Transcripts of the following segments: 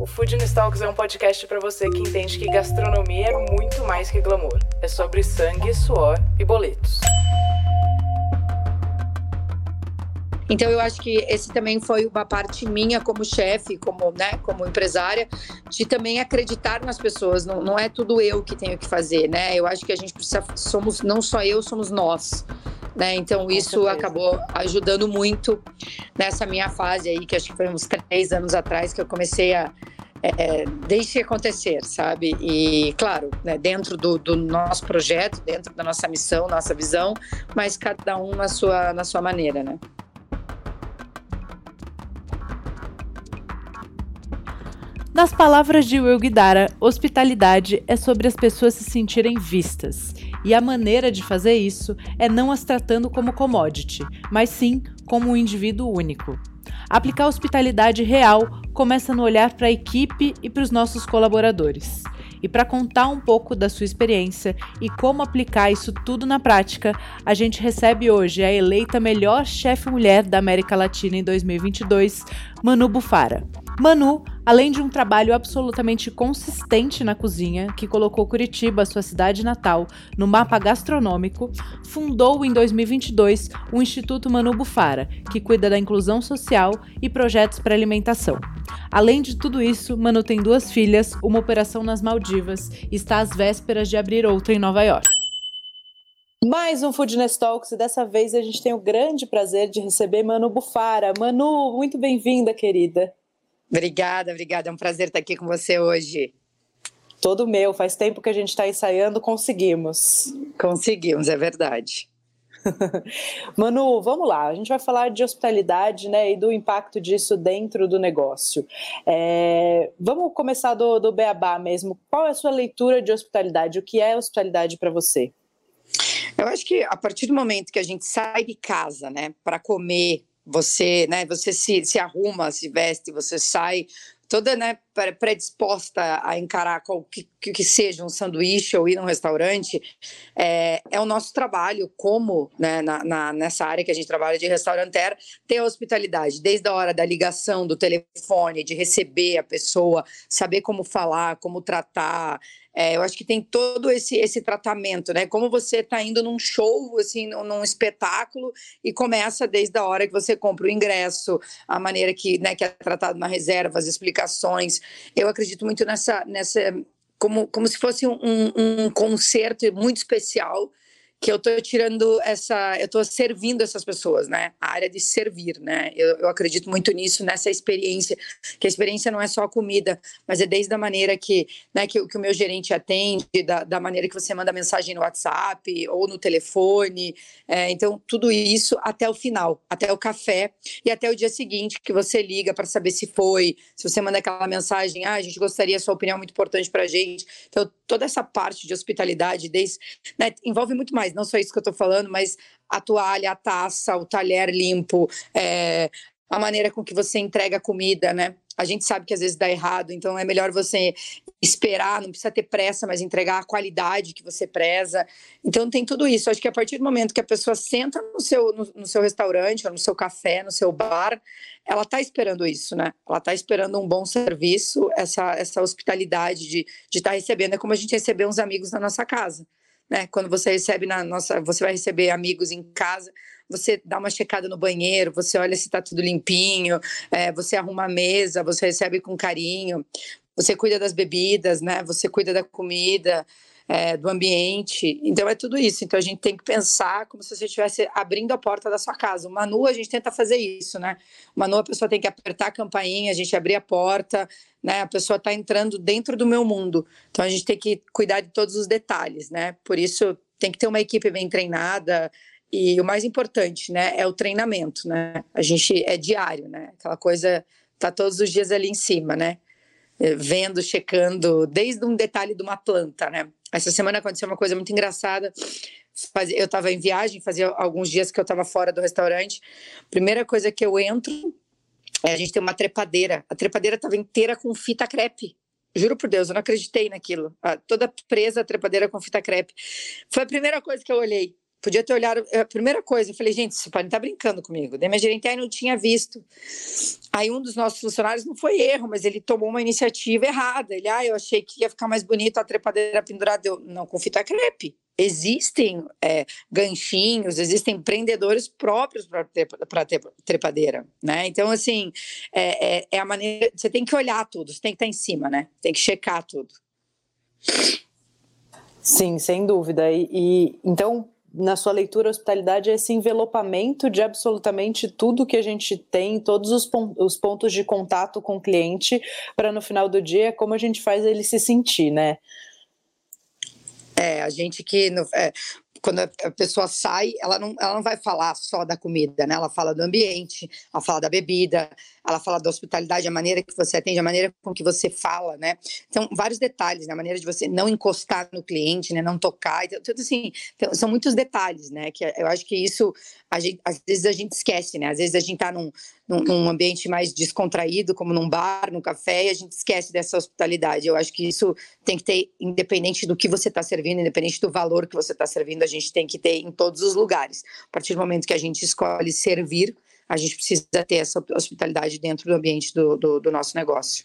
O Food Talks é um podcast para você que entende que gastronomia é muito mais que glamour. É sobre sangue, suor e boletos. Então eu acho que esse também foi uma parte minha como chefe, como, né, como empresária, de também acreditar nas pessoas. Não, não é tudo eu que tenho que fazer, né? Eu acho que a gente precisa, somos não só eu, somos nós. Né? Então Com isso certeza. acabou ajudando muito nessa minha fase aí, que acho que foi uns três anos atrás que eu comecei a é, deixe acontecer, sabe? E, claro, né, dentro do, do, nosso projeto, dentro da nossa missão, nossa visão, mas cada um na sua, na sua maneira, né? Nas palavras de Will Guidara, hospitalidade é sobre as pessoas se sentirem vistas. E a maneira de fazer isso é não as tratando como commodity, mas sim como um indivíduo único. Aplicar hospitalidade real começa no olhar para a equipe e para os nossos colaboradores. E para contar um pouco da sua experiência e como aplicar isso tudo na prática, a gente recebe hoje a eleita melhor chefe mulher da América Latina em 2022, Manu Bufara. Manu, além de um trabalho absolutamente consistente na cozinha, que colocou Curitiba, sua cidade natal, no mapa gastronômico, fundou em 2022 o Instituto Manu Bufara, que cuida da inclusão social e projetos para alimentação. Além de tudo isso, Manu tem duas filhas, uma operação nas Maldivas e está às vésperas de abrir outra em Nova York. Mais um Foodness Talks e dessa vez a gente tem o grande prazer de receber Manu Bufara. Manu, muito bem-vinda, querida. Obrigada, obrigada. É um prazer estar aqui com você hoje. Todo meu. Faz tempo que a gente está ensaiando, conseguimos. Conseguimos, é verdade. Manu, vamos lá. A gente vai falar de hospitalidade né, e do impacto disso dentro do negócio. É, vamos começar do, do Beabá mesmo. Qual é a sua leitura de hospitalidade? O que é hospitalidade para você? Eu acho que a partir do momento que a gente sai de casa, né, para comer, você, né, você se, se arruma, se veste, você sai toda né, predisposta a encarar qualquer que, seja um sanduíche ou ir num restaurante, é, é o nosso trabalho como, né, na, na, nessa área que a gente trabalha de restauranteira, ter a hospitalidade, desde a hora da ligação, do telefone, de receber a pessoa, saber como falar, como tratar, é, eu acho que tem todo esse, esse tratamento, né? Como você está indo num show, assim, num espetáculo, e começa desde a hora que você compra o ingresso, a maneira que, né, que é tratado na reserva, as explicações. Eu acredito muito nessa, nessa como, como se fosse um, um concerto muito especial que eu estou tirando essa, eu estou servindo essas pessoas, né? A área de servir, né? Eu, eu, acredito muito nisso, nessa experiência, que a experiência não é só a comida, mas é desde a maneira que, né, que, que o meu gerente atende, da, da, maneira que você manda mensagem no WhatsApp ou no telefone. É, então, tudo isso até o final, até o café e até o dia seguinte que você liga para saber se foi, se você manda aquela mensagem, ah, a gente gostaria, sua opinião é muito importante para gente. Então, toda essa parte de hospitalidade, desde, né, envolve muito mais não só isso que eu estou falando, mas a toalha, a taça, o talher limpo, é, a maneira com que você entrega a comida, né? A gente sabe que às vezes dá errado, então é melhor você esperar, não precisa ter pressa, mas entregar a qualidade que você preza. Então tem tudo isso. Acho que a partir do momento que a pessoa senta no seu, no, no seu restaurante, ou no seu café, no seu bar, ela está esperando isso, né? Ela está esperando um bom serviço, essa, essa hospitalidade de estar tá recebendo. É como a gente receber uns amigos na nossa casa né? Quando você recebe na nossa, você vai receber amigos em casa, você dá uma checada no banheiro, você olha se está tudo limpinho, é, você arruma a mesa, você recebe com carinho, você cuida das bebidas, né? Você cuida da comida é, do ambiente. Então é tudo isso. Então a gente tem que pensar como se você estivesse abrindo a porta da sua casa. O Manu, a gente tenta fazer isso, né? O Manu, a pessoa tem que apertar a campainha, a gente abrir a porta, né? A pessoa está entrando dentro do meu mundo. Então a gente tem que cuidar de todos os detalhes, né? Por isso tem que ter uma equipe bem treinada. E o mais importante, né, é o treinamento, né? A gente é diário, né? Aquela coisa tá todos os dias ali em cima, né? Vendo, checando, desde um detalhe de uma planta, né? Essa semana aconteceu uma coisa muito engraçada. eu estava em viagem, fazia alguns dias que eu estava fora do restaurante. Primeira coisa que eu entro, é, a gente tem uma trepadeira. A trepadeira estava inteira com fita crepe. Juro por Deus, eu não acreditei naquilo. Toda presa a trepadeira com fita crepe. Foi a primeira coisa que eu olhei. Podia ter olhado. A primeira coisa, eu falei, gente, pai não tá brincando comigo. Daí minha gerente aí não tinha visto. Aí um dos nossos funcionários não foi erro, mas ele tomou uma iniciativa errada. Ele, ah, eu achei que ia ficar mais bonito a trepadeira pendurada. Eu, não, com fita crepe. Existem é, ganchinhos, existem prendedores próprios para trepadeira, né? Então, assim, é, é, é a maneira. Você tem que olhar tudo, você tem que estar em cima, né? Tem que checar tudo. Sim, sem dúvida. E, e então na sua leitura, a hospitalidade é esse envelopamento de absolutamente tudo que a gente tem, todos os, pon os pontos de contato com o cliente, para no final do dia, como a gente faz ele se sentir, né? É, a gente que. É, quando a pessoa sai, ela não, ela não vai falar só da comida, né? Ela fala do ambiente, ela fala da bebida, ela fala da hospitalidade, a maneira que você atende, a maneira com que você fala, né? Então, vários detalhes, né? A maneira de você não encostar no cliente, né? Não tocar, então, tudo assim, então, são muitos detalhes, né? Que eu acho que isso, gente, às vezes a gente esquece, né? Às vezes a gente tá num, num, num, ambiente mais descontraído, como num bar, num café, e a gente esquece dessa hospitalidade. Eu acho que isso tem que ter, independente do que você está servindo, independente do valor que você está servindo, a gente tem que ter em todos os lugares. A partir do momento que a gente escolhe servir, a gente precisa ter essa hospitalidade dentro do ambiente do, do, do nosso negócio.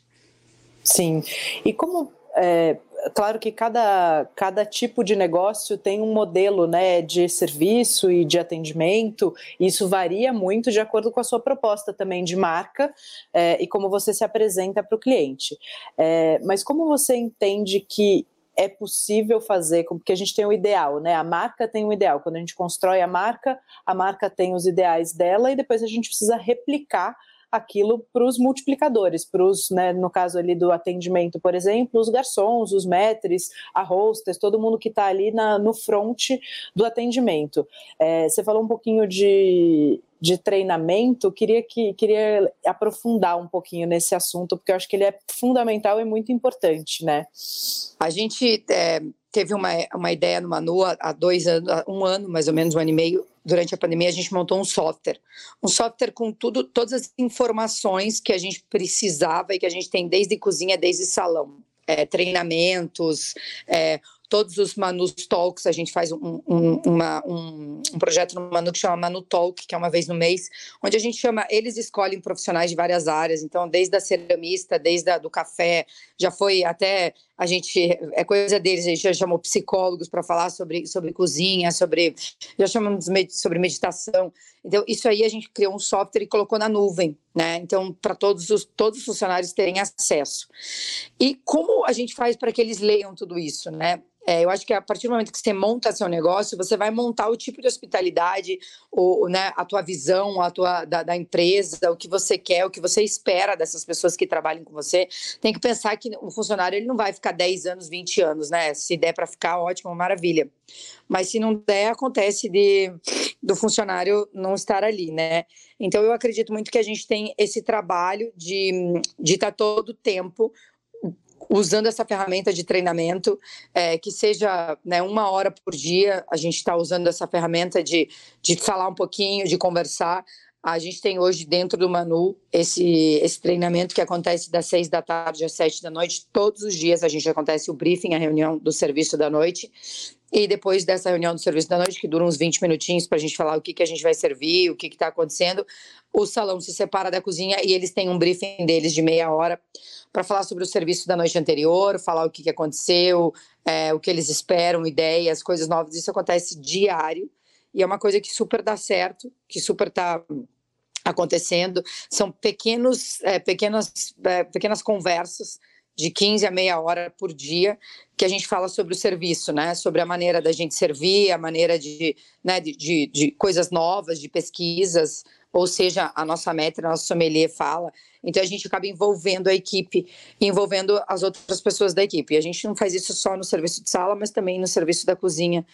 Sim. E como é, claro que cada, cada tipo de negócio tem um modelo né, de serviço e de atendimento, e isso varia muito de acordo com a sua proposta também de marca é, e como você se apresenta para o cliente. É, mas como você entende que é possível fazer, porque a gente tem o ideal, né? A marca tem o ideal. Quando a gente constrói a marca, a marca tem os ideais dela e depois a gente precisa replicar aquilo para os multiplicadores, para os, né, no caso ali do atendimento, por exemplo, os garçons, os maîtres, a hostess, todo mundo que está ali na, no front do atendimento. É, você falou um pouquinho de, de treinamento, queria que queria aprofundar um pouquinho nesse assunto, porque eu acho que ele é fundamental e muito importante, né? A gente é, teve uma, uma ideia no Manu há dois anos, um ano, mais ou menos, um ano e meio, durante a pandemia, a gente montou um software. Um software com tudo, todas as informações que a gente precisava e que a gente tem desde cozinha, desde salão. É, treinamentos, é, todos os Manu Talks, a gente faz um, um, uma, um, um, projeto no Manu que chama Manu Talk, que é uma vez no mês, onde a gente chama, eles escolhem profissionais de várias áreas, então desde a ceramista, desde a, do café, já foi até, a gente, é coisa deles, a gente já chamou psicólogos para falar sobre, sobre cozinha, sobre, já chamamos sobre meditação, então isso aí a gente criou um software e colocou na nuvem, né, então para todos os, todos os funcionários terem acesso. E como a gente faz para que eles leiam tudo isso, né, é, eu acho que a partir do momento que você monta seu negócio, você vai montar o tipo de hospitalidade, o, né, a tua visão, a tua da, da, empresa, o que você quer, o que você espera dessas pessoas que trabalham com você. Tem que pensar que o funcionário ele não vai ficar 10 anos, 20 anos, né? Se der para ficar, ótimo, maravilha. Mas se não der, acontece de do funcionário não estar ali, né? Então eu acredito muito que a gente tem esse trabalho de de estar todo o tempo usando essa ferramenta de treinamento, é, que seja né, uma hora por dia, a gente está usando essa ferramenta de, de falar um pouquinho, de conversar. A gente tem hoje dentro do Manu esse, esse treinamento que acontece das seis da tarde às sete da noite. Todos os dias a gente acontece o briefing, a reunião do serviço da noite. E depois dessa reunião do serviço da noite, que dura uns 20 minutinhos para a gente falar o que, que a gente vai servir, o que está acontecendo, o salão se separa da cozinha e eles têm um briefing deles de meia hora para falar sobre o serviço da noite anterior, falar o que, que aconteceu, é, o que eles esperam, ideias, coisas novas. Isso acontece diário e é uma coisa que super dá certo, que super está acontecendo. São pequenos, é, pequenas, é, pequenas conversas de 15 a meia hora por dia que a gente fala sobre o serviço, né? Sobre a maneira da gente servir, a maneira de, né, de, de, de coisas novas, de pesquisas, ou seja, a nossa meta, a nossa sommelier fala. Então a gente acaba envolvendo a equipe, envolvendo as outras pessoas da equipe. E a gente não faz isso só no serviço de sala, mas também no serviço da cozinha.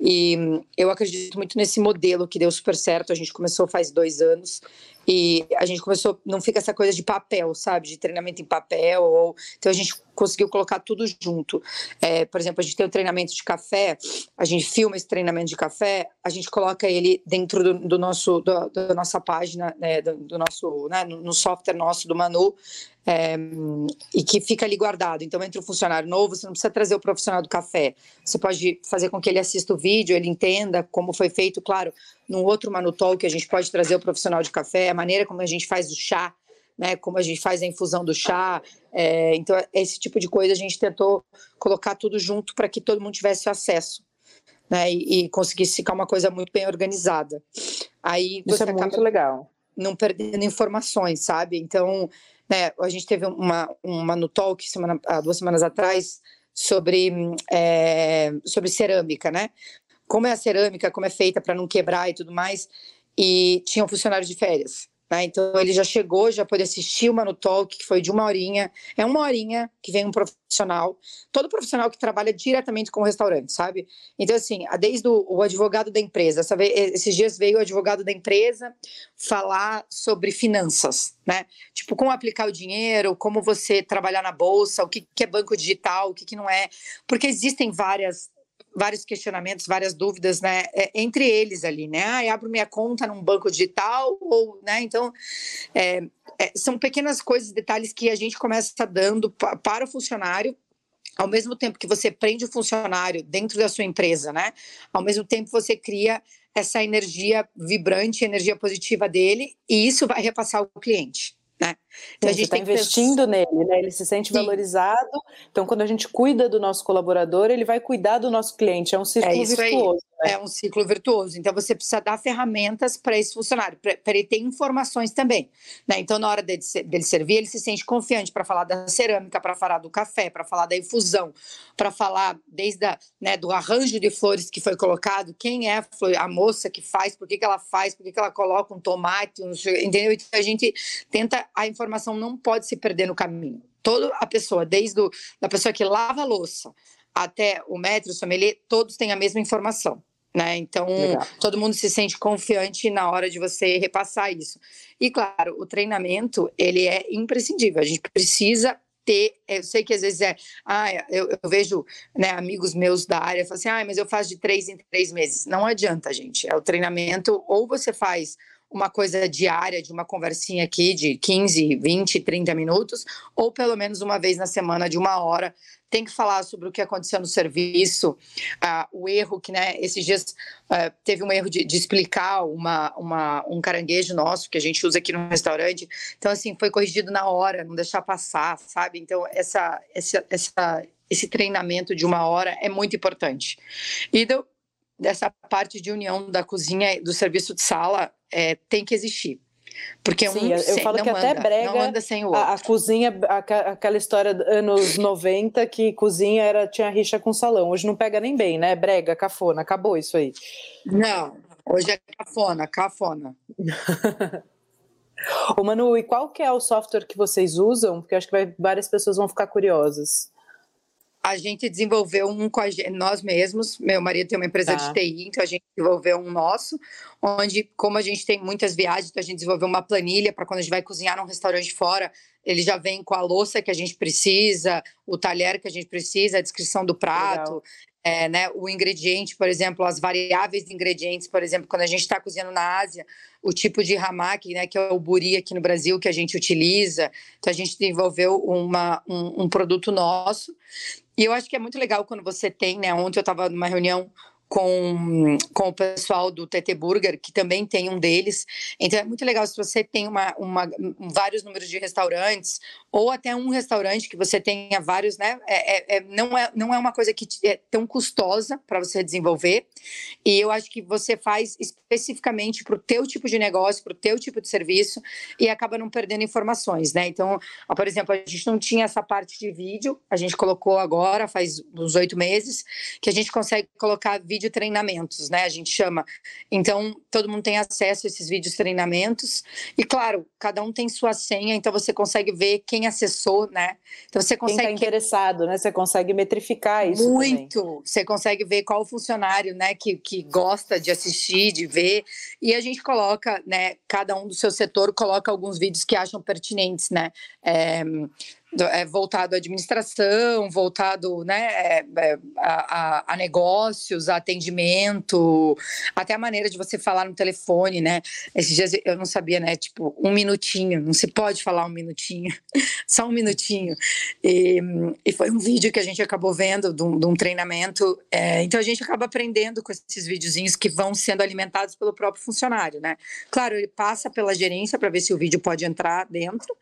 E eu acredito muito nesse modelo que deu super certo. A gente começou faz dois anos e a gente começou, não fica essa coisa de papel, sabe, de treinamento em papel. Ou, então a gente conseguiu colocar tudo junto. É, por exemplo, a gente tem o treinamento de café, a gente filma esse treinamento de café, a gente coloca ele dentro do, do nosso, do, da nossa página, né, do, do, nosso, né, no software nosso do Manu, é, e que fica ali guardado. Então, entre um funcionário novo, você não precisa trazer o profissional do café. Você pode fazer com que ele assista o vídeo, ele entenda como foi feito. Claro, num outro Manutol que a gente pode trazer o profissional de café, a maneira como a gente faz o chá, né, como a gente faz a infusão do chá. É, então, esse tipo de coisa a gente tentou colocar tudo junto para que todo mundo tivesse acesso. Né, e, e, conseguisse ficar uma coisa muito bem organizada. Aí Isso é muito legal. Não perdendo informações, sabe? Então, né, a gente teve uma, uma no Talk semana, há duas semanas atrás sobre, é, sobre cerâmica, né? Como é a cerâmica, como é feita para não quebrar e tudo mais. E tinha um funcionário de férias. Né? Então ele já chegou, já pôde assistir o Manu Talk, que foi de uma horinha. É uma horinha que vem um profissional, todo profissional que trabalha diretamente com o restaurante, sabe? Então, assim, desde o, o advogado da empresa, esses dias veio o advogado da empresa falar sobre finanças, né? Tipo, como aplicar o dinheiro, como você trabalhar na bolsa, o que, que é banco digital, o que, que não é. Porque existem várias vários questionamentos, várias dúvidas, né, é, entre eles ali, né, ah, abro minha conta num banco digital ou, né, então, é, é, são pequenas coisas, detalhes que a gente começa dando para o funcionário, ao mesmo tempo que você prende o funcionário dentro da sua empresa, né, ao mesmo tempo você cria essa energia vibrante, energia positiva dele, e isso vai repassar ao cliente. Né? Então Sim, a gente está investindo nele, né? Ele se sente Sim. valorizado. Então, quando a gente cuida do nosso colaborador, ele vai cuidar do nosso cliente. É um ciclo é virtuoso. Né? É um ciclo virtuoso. Então, você precisa dar ferramentas para esse funcionário, para ele ter informações também. Né? Então, na hora dele, dele servir, ele se sente confiante para falar da cerâmica, para falar do café, para falar da infusão, para falar desde a, né, do arranjo de flores que foi colocado, quem é a, flor, a moça que faz, por que, que ela faz, por que, que ela coloca um tomate, um, entendeu? Então, a gente tenta, a informação não pode se perder no caminho. Toda a pessoa, desde a da pessoa que lava a louça até o metro, o sommelier, todos têm a mesma informação. Né? Então, Legal. todo mundo se sente confiante na hora de você repassar isso. E claro, o treinamento, ele é imprescindível. A gente precisa ter, eu sei que às vezes é, ah, eu, eu vejo né, amigos meus da área, falam assim, ah, mas eu faço de três em três meses. Não adianta, gente. É o treinamento, ou você faz uma coisa diária de uma conversinha aqui de 15, 20, 30 minutos, ou pelo menos uma vez na semana de uma hora. Tem que falar sobre o que aconteceu no serviço, uh, o erro que, né, esses dias uh, teve um erro de, de, explicar uma, uma, um caranguejo nosso que a gente usa aqui no restaurante. Então, assim, foi corrigido na hora, não deixar passar, sabe? Então, essa, essa, essa, esse treinamento de uma hora é muito importante. E dessa parte de união da cozinha do serviço de sala é, tem que existir. Porque Sim, um eu sem, falo que até brega não anda sem o outro. A, a cozinha, a, aquela história dos anos 90 que cozinha era tinha rixa com salão. Hoje não pega nem bem, né? Brega, cafona, acabou isso aí. Não, hoje é cafona, cafona. Ô Manu, e qual que é o software que vocês usam? Porque acho que vai, várias pessoas vão ficar curiosas a gente desenvolveu um com gente, nós mesmos. Meu marido tem uma empresa tá. de TI, então a gente desenvolveu um nosso, onde, como a gente tem muitas viagens, então a gente desenvolveu uma planilha para quando a gente vai cozinhar num restaurante fora, ele já vem com a louça que a gente precisa, o talher que a gente precisa, a descrição do prato. É, né, o ingrediente, por exemplo, as variáveis de ingredientes, por exemplo, quando a gente está cozinhando na Ásia, o tipo de hamaki, né, que é o buri aqui no Brasil que a gente utiliza. Então a gente desenvolveu uma, um, um produto nosso e eu acho que é muito legal quando você tem, né? Ontem eu estava numa reunião com, com o pessoal do TT Burger, que também tem um deles. Então é muito legal se você tem uma, uma, vários números de restaurantes, ou até um restaurante que você tenha vários, né? É, é, é não, é, não é uma coisa que é tão custosa para você desenvolver. E eu acho que você faz especificamente para o teu tipo de negócio, para o teu tipo de serviço, e acaba não perdendo informações, né? Então, por exemplo, a gente não tinha essa parte de vídeo, a gente colocou agora, faz uns oito meses, que a gente consegue colocar vídeo vídeo treinamentos, né? A gente chama. Então, todo mundo tem acesso a esses vídeos treinamentos. E, claro, cada um tem sua senha, então você consegue ver quem acessou, né? Então, você consegue. Quem tá interessado, né? Você consegue metrificar isso. Muito! Também. Você consegue ver qual funcionário, né, que, que gosta de assistir, de ver. E a gente coloca, né? Cada um do seu setor coloca alguns vídeos que acham pertinentes, né? É, é, voltado à administração, voltado né, é, é, a, a, negócios, a atendimento, até a maneira de você falar no telefone, né? Esses dias eu não sabia, né? Tipo, um minutinho, não se pode falar um minutinho, só um minutinho. E, e, foi um vídeo que a gente acabou vendo de um, de um treinamento. É, então a gente acaba aprendendo com esses videozinhos que vão sendo alimentados pelo próprio funcionário, né? Claro, ele passa pela gerência para ver se o vídeo pode entrar dentro,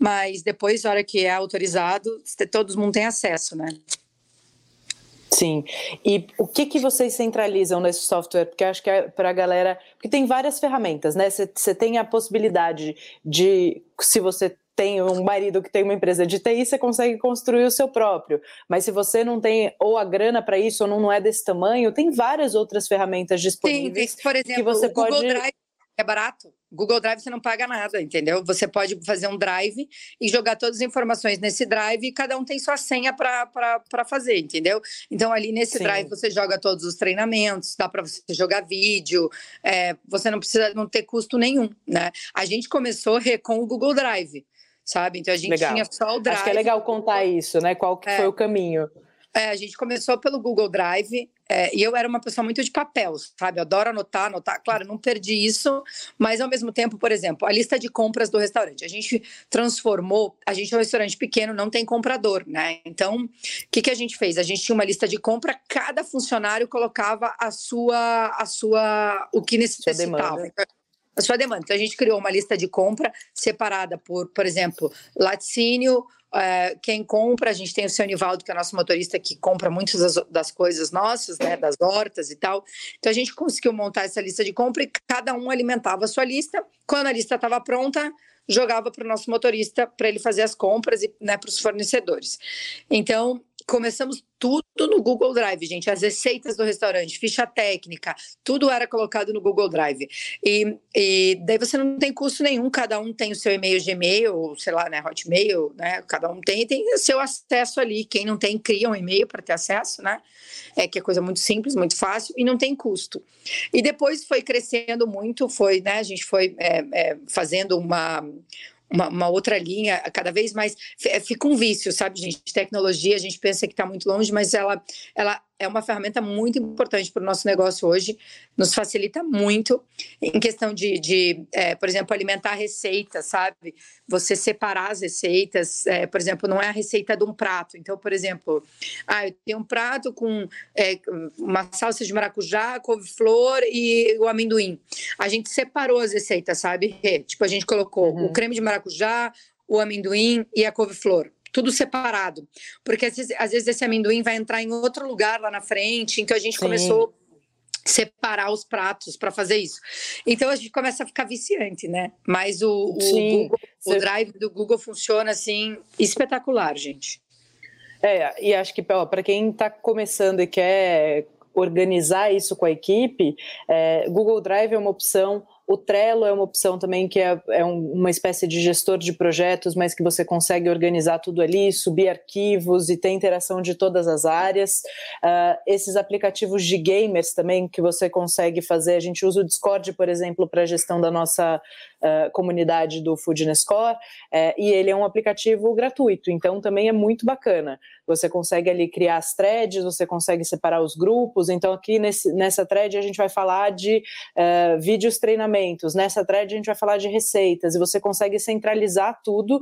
mas depois, na hora que é autorizado, todo mundo tem acesso, né? Sim. E o que que vocês centralizam nesse software? Porque acho que é para a galera, porque tem várias ferramentas, né? Você tem a possibilidade de, se você tem um marido que tem uma empresa de TI, você consegue construir o seu próprio. Mas se você não tem ou a grana para isso ou não, é desse tamanho, tem várias outras ferramentas disponíveis. Sim, por exemplo, que você o Google pode... Drive é barato. Google Drive você não paga nada, entendeu? Você pode fazer um drive e jogar todas as informações nesse drive e cada um tem sua senha para fazer, entendeu? Então, ali nesse Sim. drive você joga todos os treinamentos, dá para você jogar vídeo, é, você não precisa não ter custo nenhum, né? A gente começou com o Google Drive, sabe? Então a gente legal. tinha só o drive. Acho que é legal contar isso, né? Qual que é. foi o caminho. É, a gente começou pelo Google Drive é, e eu era uma pessoa muito de papel, sabe? Eu adoro anotar, anotar. Claro, não perdi isso, mas ao mesmo tempo, por exemplo, a lista de compras do restaurante. A gente transformou, a gente é um restaurante pequeno, não tem comprador, né? Então, o que, que a gente fez? A gente tinha uma lista de compra, cada funcionário colocava a sua, a sua, o que necessitava a sua demanda. Então, a gente criou uma lista de compra separada por, por exemplo, laticínio, é, quem compra, a gente tem o seu Nivaldo, que é nosso motorista, que compra muitas das, das, coisas nossas, né, das hortas e tal. Então a gente conseguiu montar essa lista de compra e cada um alimentava a sua lista. Quando a lista estava pronta, jogava para o nosso motorista para ele fazer as compras e né, para os fornecedores. Então começamos tudo no Google Drive, gente. As receitas do restaurante, ficha técnica, tudo era colocado no Google Drive. E, e daí você não tem custo nenhum, cada um tem o seu e-mail Gmail, sei lá, né, Hotmail, né? Cada um tem, tem o seu acesso ali. Quem não tem, cria um e-mail para ter acesso, né? É que é coisa muito simples, muito fácil e não tem custo. E depois foi crescendo muito, foi, né? A gente foi é, é, fazendo uma uma, uma, outra linha, cada vez mais. Fica um vício, sabe, gente? Tecnologia, a gente pensa que está muito longe, mas ela, ela é uma ferramenta muito importante para o nosso negócio hoje, nos facilita muito em questão de, de é, por exemplo, alimentar receitas, sabe? Você separar as receitas, é, por exemplo, não é a receita de um prato. Então, por exemplo, ah, eu tenho um prato com é, uma salsa de maracujá, couve-flor e o amendoim. A gente separou as receitas, sabe? Tipo, a gente colocou uhum. o creme de maracujá, o amendoim e a couve-flor tudo separado. Porque às vezes, às vezes, esse amendoim vai entrar em outro lugar lá na frente, então a gente Sim. começou a separar os pratos para fazer isso. Então a gente começa a ficar viciante, né? Mas o, o, Google, o Drive do Google funciona assim espetacular, gente. É, e acho que para quem está começando e quer organizar isso com a equipe, é, Google Drive é uma opção o Trello é uma opção também que é, é um, uma espécie de gestor de projetos, mas que você consegue organizar tudo ali, subir arquivos e ter interação de todas as áreas. Uh, esses aplicativos de gamers também que você consegue fazer, a gente usa o Discord, por exemplo, para a gestão da nossa comunidade do Foodness Core, e ele é um aplicativo gratuito, então também é muito bacana. Você consegue ali criar as threads, você consegue separar os grupos, então aqui nesse, nessa thread a gente vai falar de uh, vídeos treinamentos, nessa thread a gente vai falar de receitas, e você consegue centralizar tudo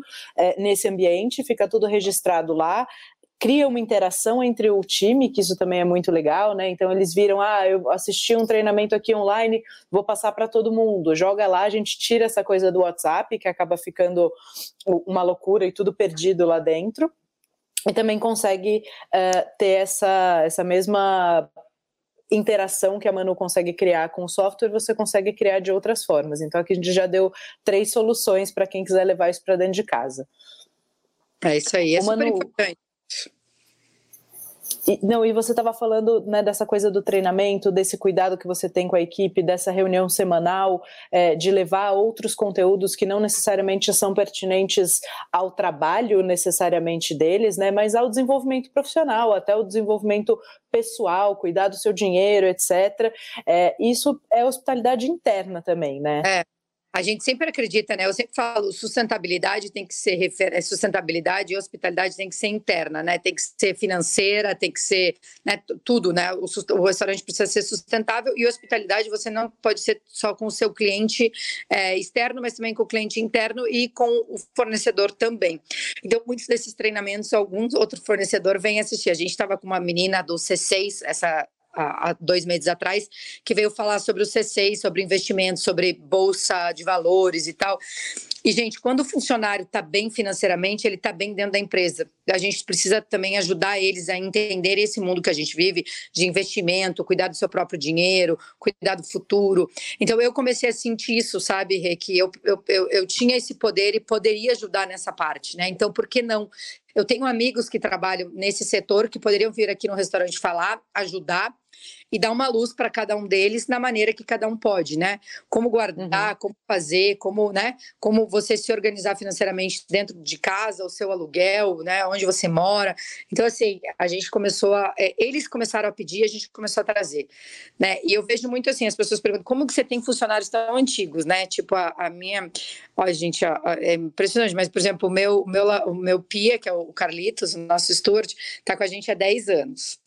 nesse ambiente, fica tudo registrado lá, cria uma interação entre o time, que isso também é muito legal, né? Então eles viram, ah, eu assisti um treinamento aqui online, vou passar para todo mundo. Joga lá, a gente tira essa coisa do WhatsApp, que acaba ficando uma loucura e tudo perdido lá dentro. E também consegue uh, ter essa, essa mesma interação que a Manu consegue criar com o software, você consegue criar de outras formas. Então aqui a gente já deu três soluções para quem quiser levar isso para dentro de casa. É isso aí, é Ô, super Manu, importante. E, não, e você estava falando né, dessa coisa do treinamento, desse cuidado que você tem com a equipe, dessa reunião semanal, é, de levar outros conteúdos que não necessariamente são pertinentes ao trabalho necessariamente deles, né, mas ao desenvolvimento profissional, até o desenvolvimento pessoal, cuidar do seu dinheiro, etc. É, isso é hospitalidade interna também, né? É. a gente sempre acredita, né? Eu sempre falo, sustentabilidade tem que ser refer... É, sustentabilidade e hospitalidade tem que ser interna, né? Tem que ser financeira, tem que ser né, tudo, né? O, o, restaurante precisa ser sustentável e hospitalidade você não pode ser só com o seu cliente é, externo, mas também com o cliente interno e com o fornecedor também. Então, muitos desses treinamentos, alguns outro fornecedor vem assistir. A gente estava com uma menina do C6, essa há, dois meses atrás, que veio falar sobre o C6, sobre investimentos, sobre bolsa de valores e tal. E, gente, quando o funcionário está bem financeiramente, ele está bem dentro da empresa. A gente precisa também ajudar eles a entender esse mundo que a gente vive de investimento, cuidar do seu próprio dinheiro, cuidar do futuro. Então, eu comecei a sentir isso, sabe, Rê, que eu, eu, eu, eu tinha esse poder e poderia ajudar nessa parte, né? Então, por que não? Eu tenho amigos que trabalham nesse setor que poderiam vir aqui no restaurante falar, ajudar e dar uma luz para cada um deles na maneira que cada um pode, né? Como guardar, uhum. como fazer, como, né? Como você se organizar financeiramente dentro de casa, o seu aluguel, né? Onde você mora. Então, assim, a gente começou a. É, eles começaram a pedir, a gente começou a trazer, né? E eu vejo muito assim, as pessoas perguntam como que você tem funcionários tão antigos, né? Tipo, a, a minha. Olha, gente, é impressionante, mas, por exemplo, o meu, o meu, o meu Pia, que é o Carlitos, o nosso steward, está com a gente há 10 anos.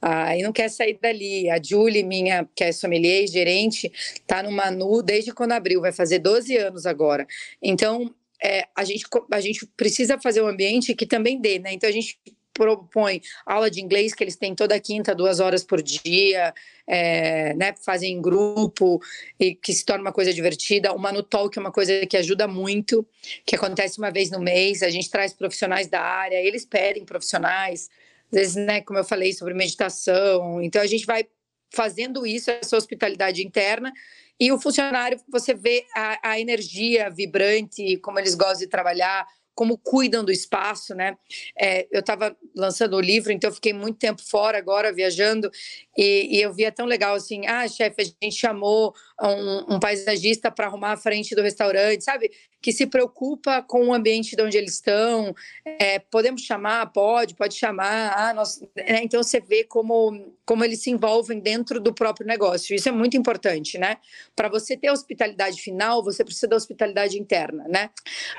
Ah, e não quer sair dali. A Julie, minha, que é sommelier e gerente, está no Manu desde quando abriu, vai fazer 12 anos agora. Então, é, a, gente, a gente precisa fazer um ambiente que também dê, né? Então, a gente propõe aula de inglês que eles têm toda quinta, duas horas por dia, é, né, fazem em grupo e que se torna uma coisa divertida. O Manu Talk é uma coisa que ajuda muito, que acontece uma vez no mês. A gente traz profissionais da área, eles pedem profissionais às vezes, né, como eu falei sobre meditação. Então a gente vai fazendo isso, essa hospitalidade interna, e o funcionário, você vê a, a energia vibrante, como eles gostam de trabalhar, como cuidam do espaço, né? É, eu estava lançando o livro, então eu fiquei muito tempo fora agora, viajando, e, e eu via tão legal assim, ah, chefe, a gente chamou um, um paisagista para arrumar a frente do restaurante, sabe? Que se preocupa com o ambiente de onde eles estão. É, podemos chamar? Pode, pode chamar. Ah, nós... É, então você vê como, como eles se envolvem dentro do próprio negócio. Isso é muito importante, né? Para você ter hospitalidade final, você precisa da hospitalidade interna, né?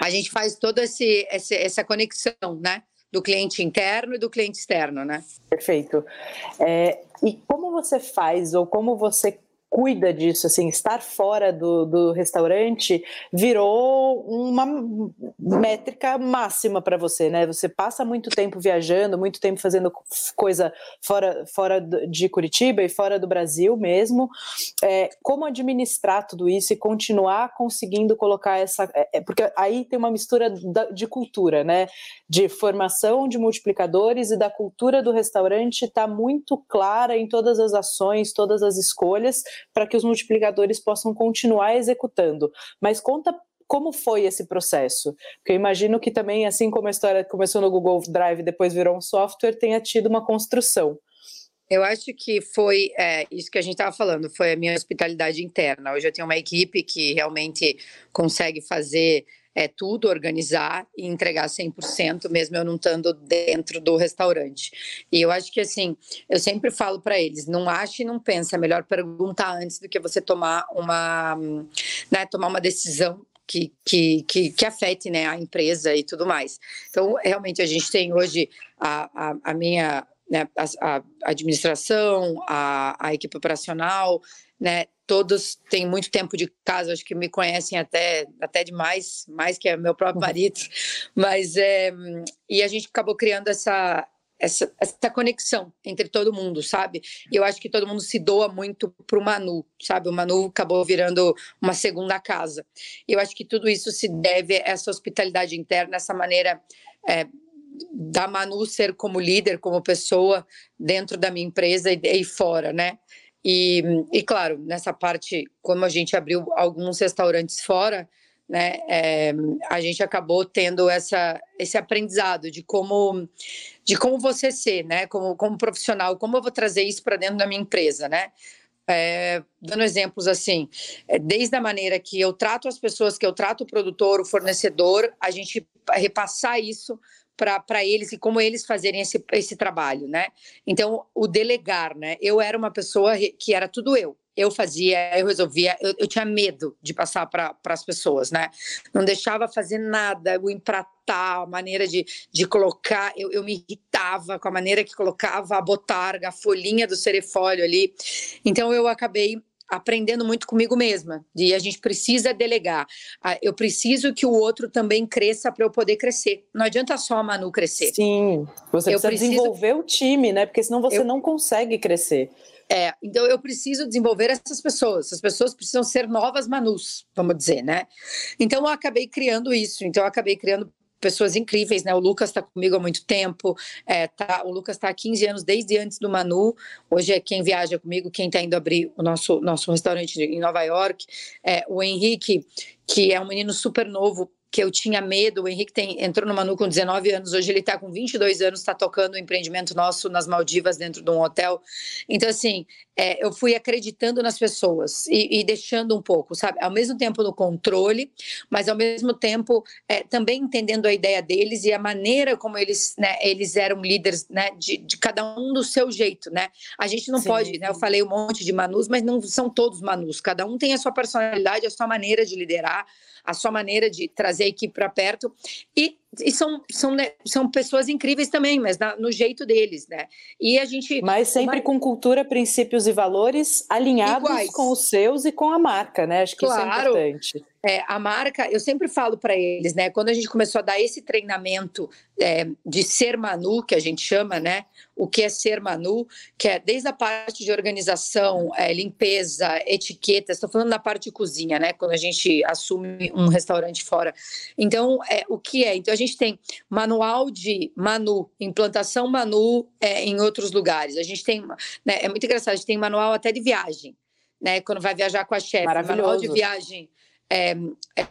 A gente faz toda esse, essa, essa conexão, né? do cliente interno e do cliente externo, né? Perfeito. É, e como você faz ou como você cuida disso, assim, estar fora do, do restaurante virou uma métrica máxima para você, né? Você passa muito tempo viajando, muito tempo fazendo coisa fora, fora de Curitiba e fora do Brasil mesmo. É, como administrar tudo isso e continuar conseguindo colocar essa. É, é porque aí tem uma mistura de cultura, né? De formação de multiplicadores e da cultura do restaurante está muito clara em todas as ações, todas as escolhas para que os multiplicadores possam continuar executando. Mas conta como foi esse processo? Porque eu imagino que também, assim como a história começou no Google Drive depois virou um software, tenha tido uma construção. Eu acho que foi é, isso que a gente estava falando, foi a minha hospitalidade interna. Hoje eu tenho uma equipe que realmente consegue fazer é tudo, organizar e entregar 100%, mesmo eu não estando dentro do restaurante. E eu acho que, assim, eu sempre falo para eles, não ache e não pense, é melhor perguntar antes do que você tomar uma, né, tomar uma decisão que, que, que, que, afete né, a empresa e tudo mais. Então, realmente, a gente tem hoje a, a, a minha né, a, a, administração, a, a equipe operacional, né, todos têm muito tempo de casa, acho que me conhecem até, até demais, mais que é meu próprio uhum. marido, mas é, e a gente acabou criando essa, essa, essa conexão entre todo mundo, sabe? E eu acho que todo mundo se doa muito pro Manu, sabe? O Manu acabou virando uma segunda casa. E eu acho que tudo isso se deve a essa hospitalidade interna, essa maneira é, da Manu ser como líder, como pessoa dentro da minha empresa e, e fora, né? E, e claro, nessa parte, como a gente abriu alguns restaurantes fora, né, é, a gente acabou tendo essa, esse aprendizado de como, de como você ser, né, como, como profissional, como eu vou trazer isso para dentro da minha empresa, né? É, dando exemplos assim, é, desde a maneira que eu trato as pessoas, que eu trato o produtor, o fornecedor, a gente repassar isso para eles e como eles fazerem esse, esse trabalho, né? Então, o delegar, né? Eu era uma pessoa que era tudo eu. eu fazia, eu resolvia, eu, eu tinha medo de passar para as pessoas, né? Não deixava fazer nada, o empratar, a maneira de, de colocar, eu, eu me irritava com a maneira que colocava a botarga, a folhinha do serefólio ali. Então eu acabei aprendendo muito comigo mesma. E a gente precisa delegar. Eu preciso que o outro também cresça para eu poder crescer. Não adianta só a Manu crescer. Sim, você eu precisa preciso... desenvolver o time, né? Porque senão você eu... não consegue crescer. É, então eu preciso desenvolver essas pessoas. Essas pessoas precisam ser novas Manus, vamos dizer, né? Então eu acabei criando isso. Então eu acabei criando pessoas incríveis, né? O Lucas está comigo há muito tempo, é, tá, o Lucas está há 15 anos desde antes do Manu, hoje é quem viaja comigo, quem está indo abrir o nosso, nosso restaurante em Nova York, é, o Henrique, que é um menino super novo, que eu tinha medo. O Henrique tem, entrou no Manu com 19 anos, hoje ele está com 22 anos, está tocando o um empreendimento nosso nas Maldivas, dentro de um hotel. Então, assim, é, eu fui acreditando nas pessoas e, e, deixando um pouco, sabe? Ao mesmo tempo no controle, mas ao mesmo tempo é, também entendendo a ideia deles e a maneira como eles, né, eles eram líderes, né, de, de cada um do seu jeito, né? A gente não sim, pode, né? Eu falei um monte de Manus, mas não são todos Manus. Cada um tem a sua personalidade, a sua maneira de liderar a sua maneira de trazer a equipe para perto. E, e, são, são, né, são pessoas incríveis também, mas na, no jeito deles, né? E a gente. Mas sempre uma... com cultura, princípios e valores alinhados Iguais. com os seus e com a marca, né? Acho que claro. isso é importante. É, a marca, eu sempre falo para eles, né? Quando a gente começou a dar esse treinamento é, de ser Manu, que a gente chama, né? O que é ser Manu, que é desde a parte de organização, é, limpeza, etiqueta, estou falando da parte de cozinha, né? Quando a gente assume um restaurante fora. Então, é, o que é? Então, gente tem manual de Manu, implantação Manu é, em outros lugares. A gente tem, né, é muito engraçado, a gente tem manual até de viagem, né? Quando vai viajar com a chefe, manual de viagem é,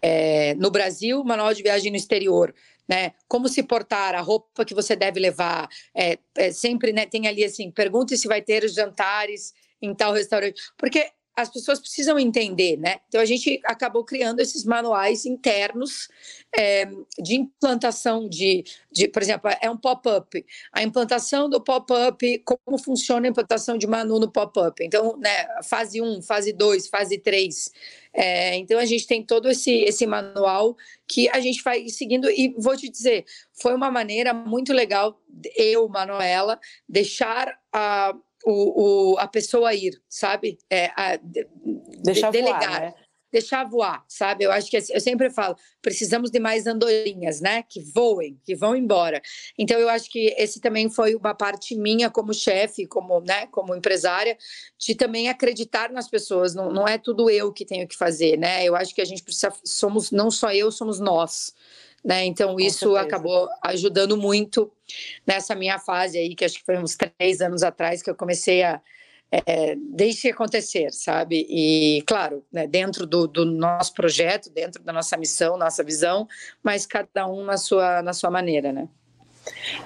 é, no Brasil, manual de viagem no exterior, né? Como se portar, a roupa que você deve levar, é, é, sempre, né? Tem ali assim, pergunte se vai ter jantares em tal restaurante, porque as pessoas precisam entender, né? Então a gente acabou criando esses manuais internos é, de implantação de, de, por exemplo, é um pop-up. A implantação do pop-up, como funciona a implantação de Manu no pop-up. Então, né, fase 1, fase 2, fase 3. É, então a gente tem todo esse, esse manual que a gente vai seguindo e vou te dizer, foi uma maneira muito legal eu, Manuela, deixar a o, o, a pessoa ir, sabe? É, a, Deixar delegar. Voar, né? Deixar voar, sabe? Eu acho que eu sempre falo, precisamos de mais andorinhas, né? Que voem, que vão embora. Então eu acho que esse também foi uma parte minha como chefe, como, né, como empresária, de também acreditar nas pessoas. Não, não é tudo eu que tenho que fazer, né? Eu acho que a gente precisa, somos não só eu, somos nós. Né? Então, Com isso certeza. acabou ajudando muito nessa minha fase aí, que acho que foi uns três anos atrás que eu comecei a. É, deixe acontecer, sabe? E, claro, né, dentro do, do, nosso projeto, dentro da nossa missão, nossa visão, mas cada um na sua, na sua maneira, né?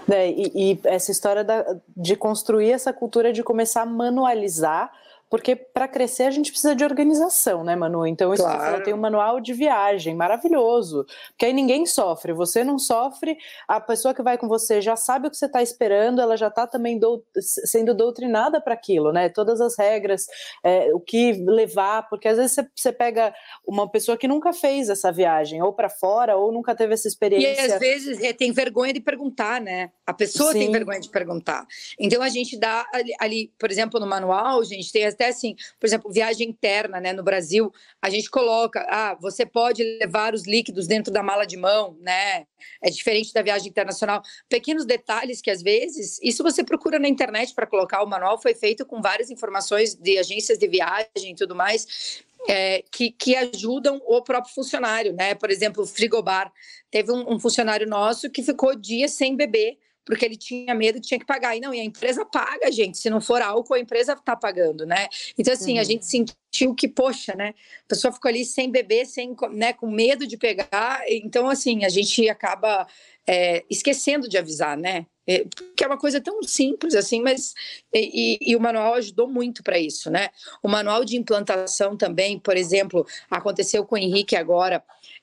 É, e, e, essa história da, de construir essa cultura de começar a manualizar porque para crescer a gente precisa de organização, né, Manu? Então, isso claro. falou, tem um manual de viagem maravilhoso, porque aí ninguém sofre, você não sofre, a pessoa que vai com você já sabe o que você está esperando, ela já está também do, sendo doutrinada para aquilo, né? Todas as regras, é, o que levar, porque às vezes você, você, pega uma pessoa que nunca fez essa viagem, ou para fora, ou nunca teve essa experiência. E às vezes é, tem vergonha de perguntar, né? A pessoa Sim. tem vergonha de perguntar. Então a gente dá ali, ali, por exemplo, no manual, a gente tem até assim, por exemplo, viagem interna, né? No Brasil, a gente coloca, ah, você pode levar os líquidos dentro da mala de mão, né? É diferente da viagem internacional. Pequenos detalhes que às vezes, isso você procura na internet para colocar. O manual foi feito com várias informações de agências de viagem e tudo mais. É, que, que, ajudam o próprio funcionário, né? Por exemplo, frigobar. Teve um, um funcionário nosso que ficou dias sem beber porque ele tinha medo que tinha que pagar. E não, e a empresa paga, gente. Se não for álcool, a empresa está pagando, né? Então, assim, uhum. a gente sentiu que, poxa, né? A pessoa ficou ali sem beber, sem, né, com medo de pegar. Então, assim, a gente acaba é, esquecendo de avisar, né? É, que é uma coisa tão simples assim, mas e, e, e o manual ajudou muito para isso, né? O manual de implantação também, por exemplo, aconteceu com o Henrique agora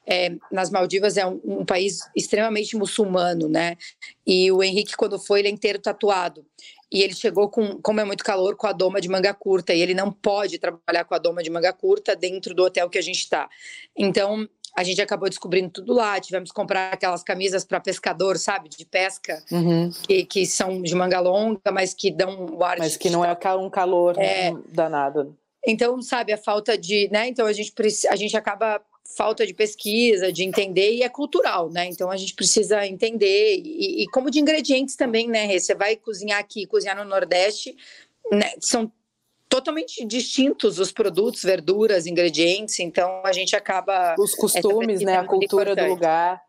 é, nas Maldivas é um, um, país extremamente muçulmano, né? E o Henrique, quando foi, ele é inteiro tatuado. e ele chegou com, como é muito calor, com a doma de manga curta, e ele não pode trabalhar com a doma de manga curta dentro do hotel que a gente está. Então, a gente acabou descobrindo tudo lá, tivemos que comprar aquelas camisas para pescador, sabe, de pesca, uhum. que, que são de manga longa, mas que dão o ar. Mas que não é um calor é, danado. Então, sabe, a falta de, né? Então a gente a gente acaba falta de pesquisa, de entender, e é cultural, né? Então a gente precisa entender, e, e como de ingredientes também, né? Você vai cozinhar aqui, cozinhar no Nordeste, né? são totalmente distintos os produtos, verduras, ingredientes, então a gente acaba. Os costumes, né? A cultura importante. do lugar.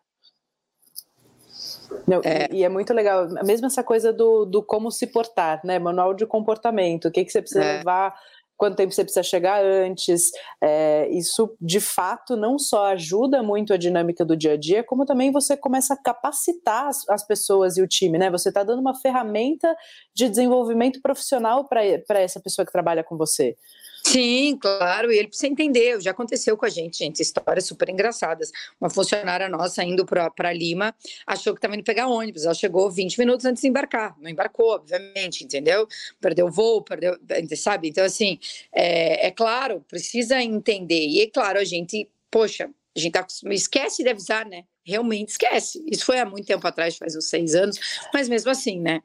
Não, é. E, e, é muito legal, mesmo essa coisa do, do como se portar, né? Manual de comportamento, o que, que você precisa é. levar quanto tempo você precisa chegar antes. É, isso, de fato, não só ajuda muito a dinâmica do dia a dia, como também você começa a capacitar as, as pessoas e o time, né? Você está dando uma ferramenta de desenvolvimento profissional para essa pessoa que trabalha com você. Sim, claro, e ele precisa entender, já aconteceu com a gente, gente, histórias super engraçadas. Uma funcionária nossa indo para Lima achou que estava indo pegar ônibus, ela chegou 20 minutos antes de embarcar, não embarcou, obviamente, entendeu? Perdeu o voo, perdeu, sabe? Então, assim, é, é claro, precisa entender, e é claro, a gente, poxa, a gente tá, esquece de avisar, né? Realmente esquece. Isso foi há muito tempo atrás, faz uns seis anos, mas mesmo assim, né?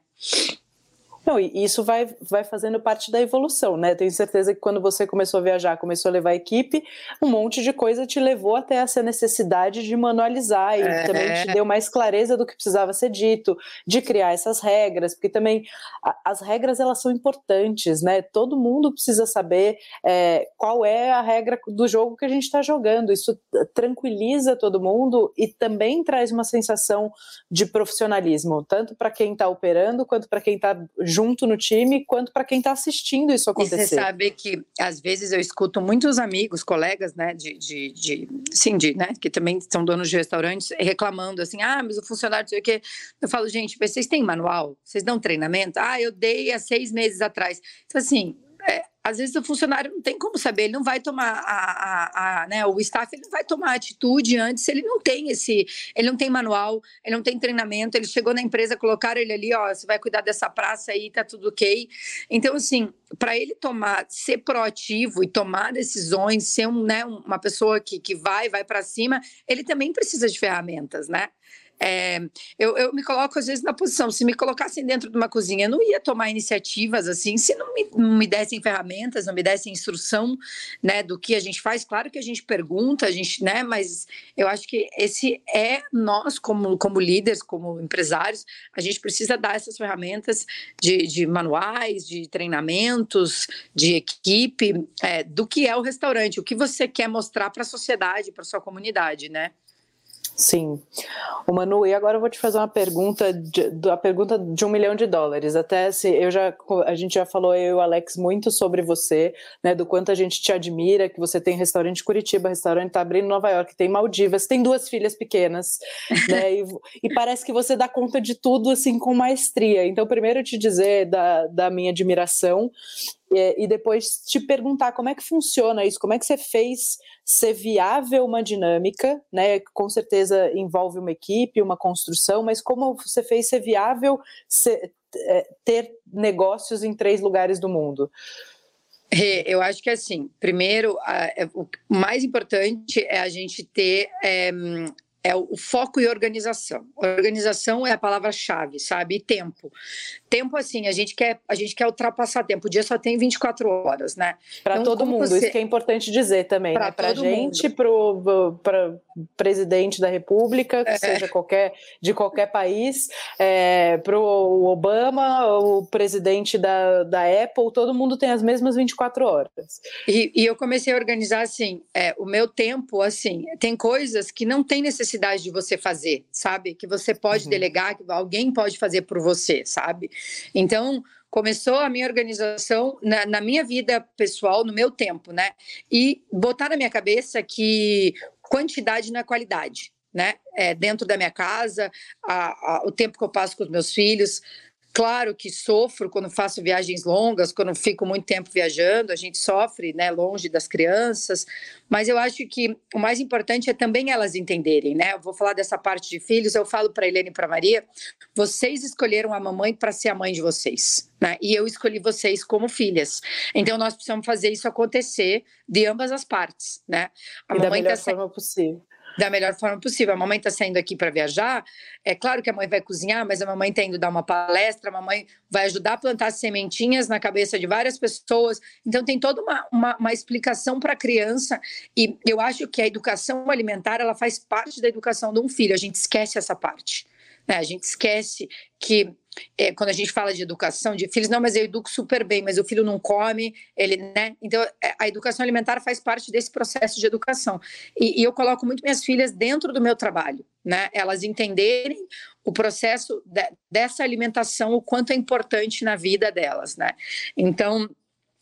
Não, e isso vai, vai fazendo parte da evolução, né? Tenho certeza que quando você começou a viajar, começou a levar a equipe, um monte de coisa te levou até essa necessidade de manualizar e é. também te deu mais clareza do que precisava ser dito, de criar essas regras, porque também a, as regras elas são importantes, né? Todo mundo precisa saber é, qual é a regra do jogo que a gente está jogando. Isso tranquiliza todo mundo e também traz uma sensação de profissionalismo, tanto para quem está operando quanto para quem está junto no time quanto para quem está assistindo isso acontecer. E você sabe que às vezes eu escuto muitos amigos, colegas, né, de, de, de sim, de, né, que também são donos de restaurantes, reclamando assim, ah, mas o funcionário, não sei o quê. Eu falo, gente, vocês têm manual? Vocês dão treinamento? Ah, eu dei há seis meses atrás. Então, assim, às vezes o funcionário não tem como saber, ele não vai tomar a, a, a, né, o staff ele não vai tomar atitude antes, ele não tem esse, ele não tem manual, ele não tem treinamento, ele chegou na empresa, colocaram ele ali, ó, você vai cuidar dessa praça aí, tá tudo ok. Então, assim, para ele tomar, ser proativo e tomar decisões, ser um, né, uma pessoa que, que vai, vai para cima, ele também precisa de ferramentas, né? É, eu, eu, me coloco às vezes na posição, se me colocassem dentro de uma cozinha, eu não ia tomar iniciativas assim, se não me, não me dessem ferramentas, não me dessem instrução, né, do que a gente faz. Claro que a gente pergunta, a gente, né, mas eu acho que esse é nós como, como líderes, como empresários, a gente precisa dar essas ferramentas de, de manuais, de treinamentos, de equipe, é, do que é o restaurante, o que você quer mostrar para a sociedade, para sua comunidade, né? Sim. O Manu, e agora eu vou te fazer uma pergunta, de, a pergunta de um milhão de dólares. Até se eu já, a gente já falou, eu e o Alex, muito sobre você, né? Do quanto a gente te admira, que você tem restaurante Curitiba, restaurante tá abrindo em Nova York, tem Maldivas, tem duas filhas pequenas, né? E, e, parece que você dá conta de tudo assim com maestria. Então, primeiro te dizer da, da minha admiração e, e depois te perguntar como é que funciona isso, como é que você fez ser viável uma dinâmica, né? Com certeza envolve uma equipe, uma construção, mas como você fez ser viável ser, é, ter negócios em três lugares do mundo? Eu acho que assim, primeiro, é, o mais importante é a gente ter é, é o foco e organização. Organização é a palavra-chave, sabe? E tempo. Tempo, assim, a gente quer, a gente quer ultrapassar tempo. O dia só tem 24 horas, né? Para então, todo mundo, você... isso que é importante dizer também, pra né? Para gente, para o presidente da República, que é. seja qualquer, de qualquer país, é, para o Obama, o presidente da, da Apple, todo mundo tem as mesmas 24 horas. E, e eu comecei a organizar assim, é, o meu tempo, assim, tem coisas que não tem necessidade necessidade de você fazer, sabe? Que você pode uhum. delegar, que alguém pode fazer por você, sabe? Então, começou a minha organização na, na, minha vida pessoal, no meu tempo, né? E botar na minha cabeça que quantidade não é qualidade, né? É, dentro da minha casa, a, a, o tempo que eu passo com os meus filhos. Claro que sofro quando faço viagens longas, quando fico muito tempo viajando, a gente sofre, né, longe das crianças, mas eu acho que o mais importante é também elas entenderem, né? Eu vou falar dessa parte de filhos, eu falo para Helene e para Maria, vocês escolheram a mamãe para ser a mãe de vocês, né? E eu escolhi vocês como filhas. Então nós precisamos fazer isso acontecer de ambas as partes, né? A e mamãe da melhor tá forma possível da melhor forma possível. A mamãe está saindo aqui para viajar, é claro que a mãe vai cozinhar, mas a mamãe está indo dar uma palestra, a mamãe vai ajudar a plantar sementinhas na cabeça de várias pessoas. Então, tem toda uma, uma, uma explicação para a criança, e eu acho que a educação alimentar ela faz parte da educação de um filho, a gente esquece essa parte. Né? A gente esquece que é, quando a gente fala de educação de filhos, não, mas eu educo super bem, mas o filho não come, ele, né? Então, é, a educação alimentar faz parte desse processo de educação. E, e, eu coloco muito minhas filhas dentro do meu trabalho, né? Elas entenderem o processo de, dessa alimentação, o quanto é importante na vida delas, né? Então,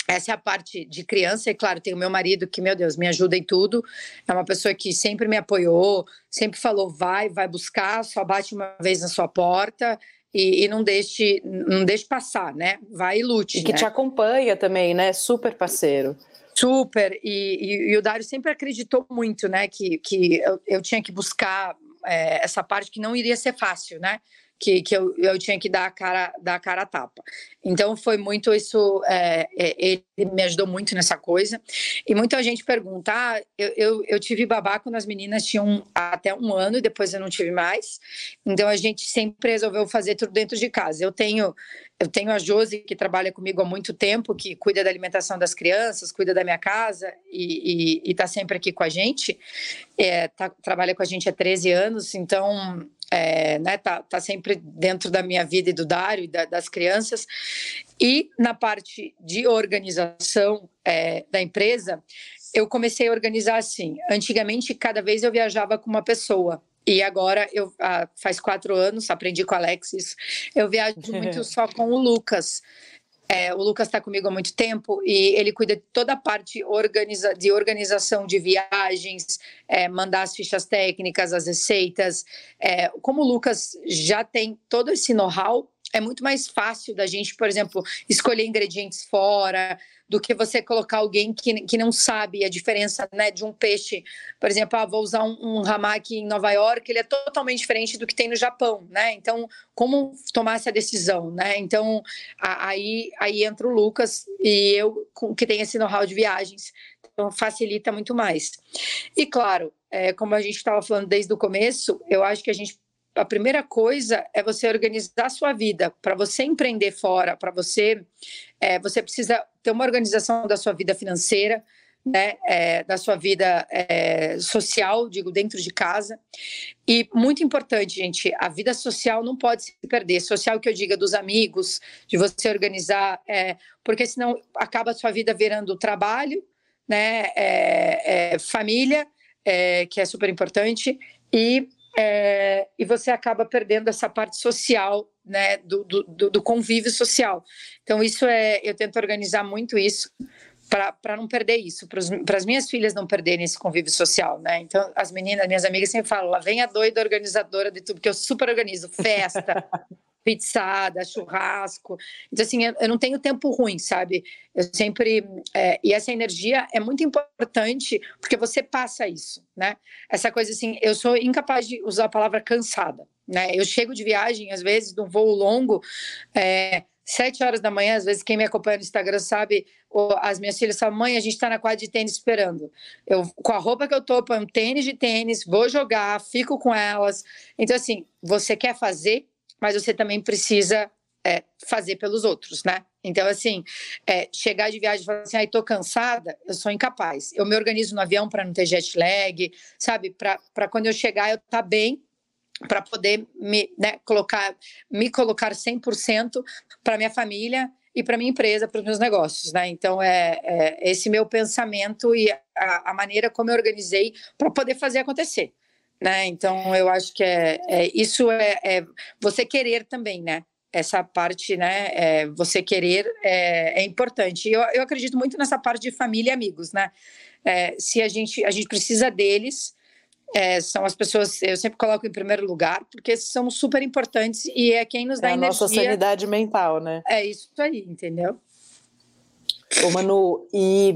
essa é a parte de criança, e claro, tem o meu marido que, meu Deus, me ajuda em tudo. É uma pessoa que sempre me apoiou, sempre falou: vai, vai buscar, só bate uma vez na sua porta e, e não deixe não deixe passar, né? Vai e lute. E que né? te acompanha também, né? Super parceiro. Super. E, e, e, o Dário sempre acreditou muito, né? Que, que eu, eu tinha que buscar é, essa parte que não iria ser fácil, né? Que, que eu, eu tinha que dar a cara, dar a cara tapa. Então foi muito isso, é, é, ele me ajudou muito nessa coisa. E muita gente pergunta: ah, eu, eu, eu, tive babá quando as meninas tinham até um ano e depois eu não tive mais. Então a gente sempre resolveu fazer tudo dentro de casa. Eu tenho. Eu tenho a Josi, que trabalha comigo há muito tempo, que cuida da alimentação das crianças, cuida da minha casa e está sempre aqui com a gente. É, tá, trabalha com a gente há 13 anos, então é, né, tá, tá sempre dentro da minha vida e do Dário e da, das crianças. E na parte de organização é, da empresa, eu comecei a organizar assim. Antigamente, cada vez eu viajava com uma pessoa. E agora, eu faz quatro anos, aprendi com o Alexis, eu viajo muito só com o Lucas. É, o Lucas está comigo há muito tempo e ele cuida de toda a parte organiza, de organização de viagens, é, mandar as fichas técnicas, as receitas. É, como o Lucas já tem todo esse know-how, é muito mais fácil da gente, por exemplo, escolher ingredientes fora, do que você colocar alguém que, que não sabe a diferença né, de um peixe. Por exemplo, ah, vou usar um, um em Nova York, ele é totalmente diferente do que tem no Japão, né? Então, como tomar essa decisão, né? Então, a, aí, aí entra o Lucas e eu, que tem esse know-how de viagens, então facilita muito mais. E claro, é, como a gente estava falando desde o começo, eu acho que a gente a primeira coisa é você organizar a sua vida. Para você empreender fora, para você. É, você precisa ter uma organização da sua vida financeira, né, é, da sua vida é, social, digo, dentro de casa. E muito importante, gente, a vida social não pode se perder. Social que eu diga dos amigos, de você organizar, é, porque senão acaba a sua vida virando trabalho, né, é, é, família, é, que é super importante, e é, e você acaba perdendo essa parte social, né, do, do, do convívio social. Então, isso é, eu tento organizar muito isso para não perder isso, para as minhas filhas não perderem esse convívio social, né? Então, as meninas, minhas amigas sempre falam, lá vem a doida organizadora de tudo, porque eu super organizo festa, pizzada, churrasco. Então, assim, eu, eu, não tenho tempo ruim, sabe? Eu sempre. É, e essa energia é muito importante porque você passa isso, né? Essa coisa assim, eu sou incapaz de usar a palavra cansada, né? Eu chego de viagem, às vezes, de um voo longo. É, sete horas da manhã, às vezes quem me acompanha no Instagram sabe, as minhas filhas falam, mãe, a gente está na quadra de tênis esperando. Eu, com a roupa que eu tô, um tênis de tênis, vou jogar, fico com elas. Então, assim, você quer fazer, mas você também precisa é, fazer pelos outros, né? Então, assim, é, chegar de viagem e falar assim, ai, tô cansada, eu sou incapaz. Eu me organizo no avião para não ter jet lag, sabe? Para quando eu chegar eu tá bem, para poder me, né, colocar, me colocar 100% para minha família e para minha empresa, para os meus negócios, né? Então é, é, esse meu pensamento e a, a maneira como eu organizei para poder fazer acontecer né? Então eu acho que é, é isso é, é, você querer também, né? Essa parte, né? É, você querer é, é importante. Eu, eu acredito muito nessa parte de família e amigos, né? É, se a gente a gente precisa deles é, são as pessoas, eu sempre coloco em primeiro lugar, porque são super importantes e é quem nos dá é a energia. nossa sanidade mental, né? É isso aí, entendeu? Ô Manu, e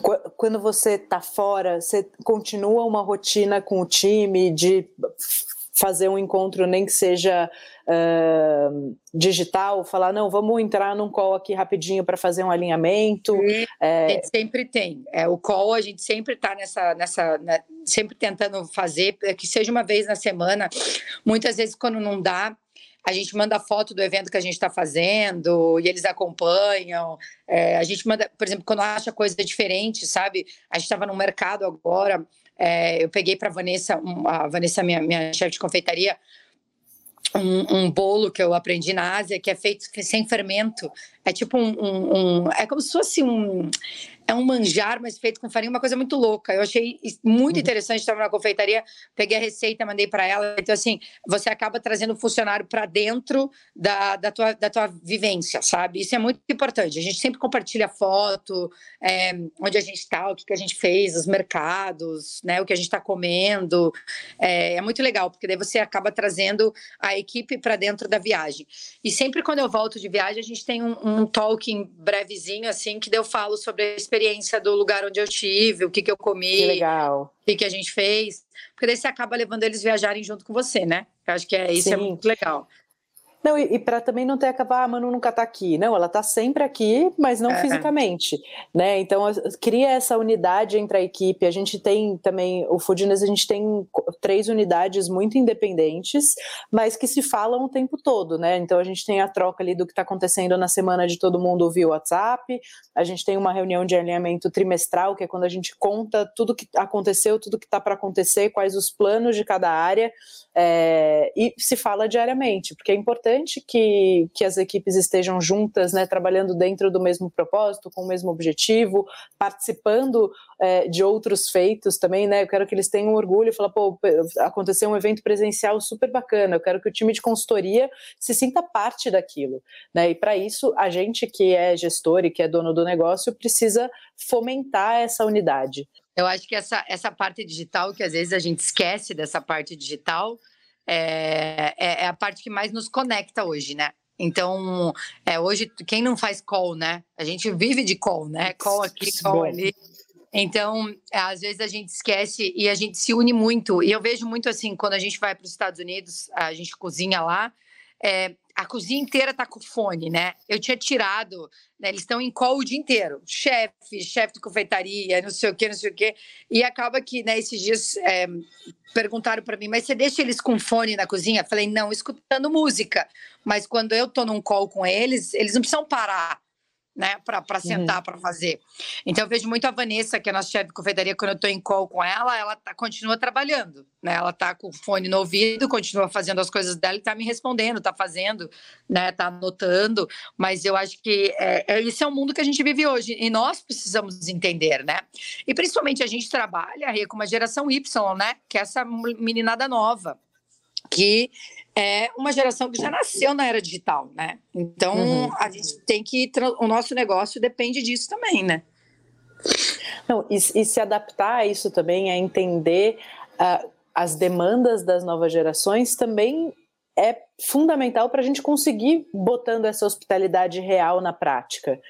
quando você está fora, você continua uma rotina com o time de fazer um encontro, nem que seja uh, digital, falar, não, vamos entrar num call aqui rapidinho para fazer um alinhamento. É... A gente sempre tem. É, o call, a gente sempre está nessa, nessa né, sempre tentando fazer, que seja uma vez na semana. Muitas vezes, quando não dá, a gente manda foto do evento que a gente está fazendo e eles acompanham. É, a gente manda, por exemplo, quando acha coisa diferente, sabe? A gente estava no mercado agora, é, eu peguei para Vanessa, a Vanessa, minha, minha chefe de confeitaria, um, um, bolo que eu aprendi na Ásia que é feito sem fermento. É tipo um, um, um, É como se fosse um é um manjar, mas feito com farinha, uma coisa muito louca. Eu achei muito uhum. interessante, estava na confeitaria, peguei a receita, mandei para ela. Então, assim, você acaba trazendo o funcionário para dentro da, da, tua, da tua vivência, sabe? Isso é muito importante. A gente sempre compartilha foto, é, onde a gente está, o que, que a gente fez, os mercados, né, o que a gente está comendo. É, é muito legal, porque daí você acaba trazendo a equipe para dentro da viagem. E sempre quando eu volto de viagem, a gente tem um, um talking brevezinho, assim, que eu falo sobre a experiência experiência do lugar onde eu tive, o que, que eu comi, que legal. o que, que a gente fez. Porque daí você acaba levando eles viajarem junto com você, né? Eu acho que é, isso é Sim. é muito legal. Não, e, e para também não ter acabar, ah, Manu nunca está aqui. Não, ela está sempre aqui, mas não é. fisicamente, né? Então cria essa unidade entre a equipe. A gente tem também o Foodness, a gente tem três unidades muito independentes, mas que se falam o tempo todo, né? Então a gente tem a troca ali do que está acontecendo na semana de todo mundo via WhatsApp. A gente tem uma reunião de alinhamento trimestral, que é quando a gente conta tudo que aconteceu, tudo que está para acontecer, quais os planos de cada área. É, e se fala diariamente, porque é importante que, que as equipes estejam juntas, né, trabalhando dentro do mesmo propósito, com o mesmo objetivo, participando é, de outros feitos também, né? Eu quero que eles tenham orgulho e falar, pô, aconteceu um evento presencial super bacana, eu quero que o time de consultoria se sinta parte daquilo, né? E para isso, a gente que é gestor e que é dono do negócio precisa fomentar essa unidade. Eu acho que essa, essa parte digital, que às vezes a gente esquece dessa parte digital, é, é, é a parte que mais nos conecta hoje, né? Então, é, hoje, quem não faz call, né? A gente vive de call, né? Call aqui, call ali. Então, é, às vezes a gente esquece e a gente se une muito. E eu vejo muito assim, quando a gente vai para os Estados Unidos, a gente cozinha lá, é, a cozinha inteira tá com fone, né? Eu tinha tirado, né, eles estão em call o dia inteiro, chefe, chefe de confeitaria, não sei o que, não sei o que, e acaba que, né, esses dias é, perguntaram para mim, mas você deixa eles com fone na cozinha? Falei, não, escutando música, mas quando eu tô num call com eles, eles não precisam parar, né, para uhum. sentar uhum. para fazer. Então eu vejo muito a Vanessa, que é a nossa chefe de confeitaria, quando eu estou em call com ela, ela tá, continua trabalhando, né? Ela tá com o fone no ouvido, continua fazendo as coisas dela e tá me respondendo, tá fazendo, né, tá anotando, mas eu acho que é, é, esse é o mundo que a gente vive hoje e nós precisamos entender, né? E principalmente a gente trabalha com uma geração Y, né, que é essa meninada nova que é uma geração que já nasceu na era digital, né? Então uhum. a gente tem que o nosso negócio depende disso também, né? Não, e, e se adaptar a isso também, a entender uh, as demandas das novas gerações também é fundamental para a gente conseguir botando essa hospitalidade real na prática,